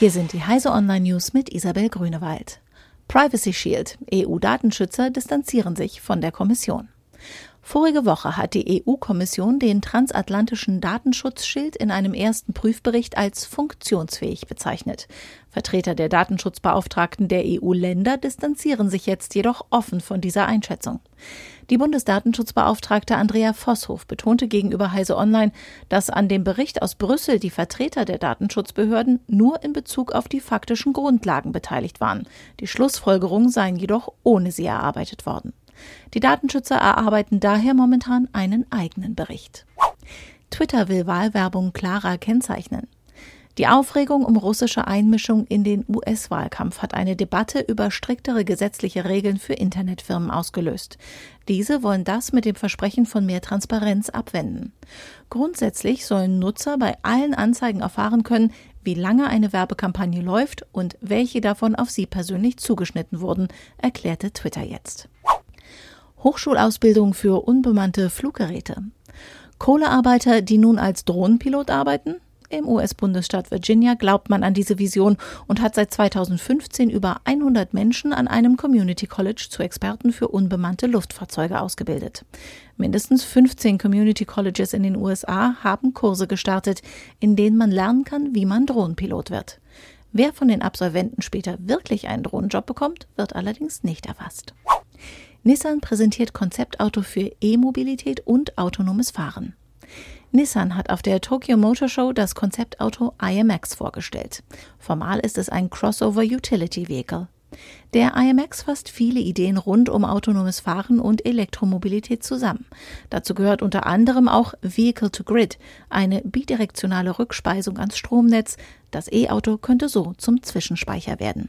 Hier sind die Heise Online News mit Isabel Grünewald. Privacy Shield. EU-Datenschützer distanzieren sich von der Kommission. Vorige Woche hat die EU-Kommission den transatlantischen Datenschutzschild in einem ersten Prüfbericht als funktionsfähig bezeichnet. Vertreter der Datenschutzbeauftragten der EU-Länder distanzieren sich jetzt jedoch offen von dieser Einschätzung. Die Bundesdatenschutzbeauftragte Andrea Vosshof betonte gegenüber Heise Online, dass an dem Bericht aus Brüssel die Vertreter der Datenschutzbehörden nur in Bezug auf die faktischen Grundlagen beteiligt waren. Die Schlussfolgerungen seien jedoch ohne sie erarbeitet worden. Die Datenschützer erarbeiten daher momentan einen eigenen Bericht. Twitter will Wahlwerbung klarer kennzeichnen. Die Aufregung um russische Einmischung in den US-Wahlkampf hat eine Debatte über striktere gesetzliche Regeln für Internetfirmen ausgelöst. Diese wollen das mit dem Versprechen von mehr Transparenz abwenden. Grundsätzlich sollen Nutzer bei allen Anzeigen erfahren können, wie lange eine Werbekampagne läuft und welche davon auf sie persönlich zugeschnitten wurden, erklärte Twitter jetzt. Hochschulausbildung für unbemannte Fluggeräte. Kohlearbeiter, die nun als Drohnenpilot arbeiten? Im US-Bundesstaat Virginia glaubt man an diese Vision und hat seit 2015 über 100 Menschen an einem Community College zu Experten für unbemannte Luftfahrzeuge ausgebildet. Mindestens 15 Community Colleges in den USA haben Kurse gestartet, in denen man lernen kann, wie man Drohnenpilot wird. Wer von den Absolventen später wirklich einen Drohnenjob bekommt, wird allerdings nicht erfasst. Nissan präsentiert Konzeptauto für E-Mobilität und autonomes Fahren. Nissan hat auf der Tokyo Motor Show das Konzeptauto IMX vorgestellt. Formal ist es ein Crossover Utility Vehicle. Der IMX fasst viele Ideen rund um autonomes Fahren und Elektromobilität zusammen. Dazu gehört unter anderem auch Vehicle to Grid, eine bidirektionale Rückspeisung ans Stromnetz. Das E-Auto könnte so zum Zwischenspeicher werden.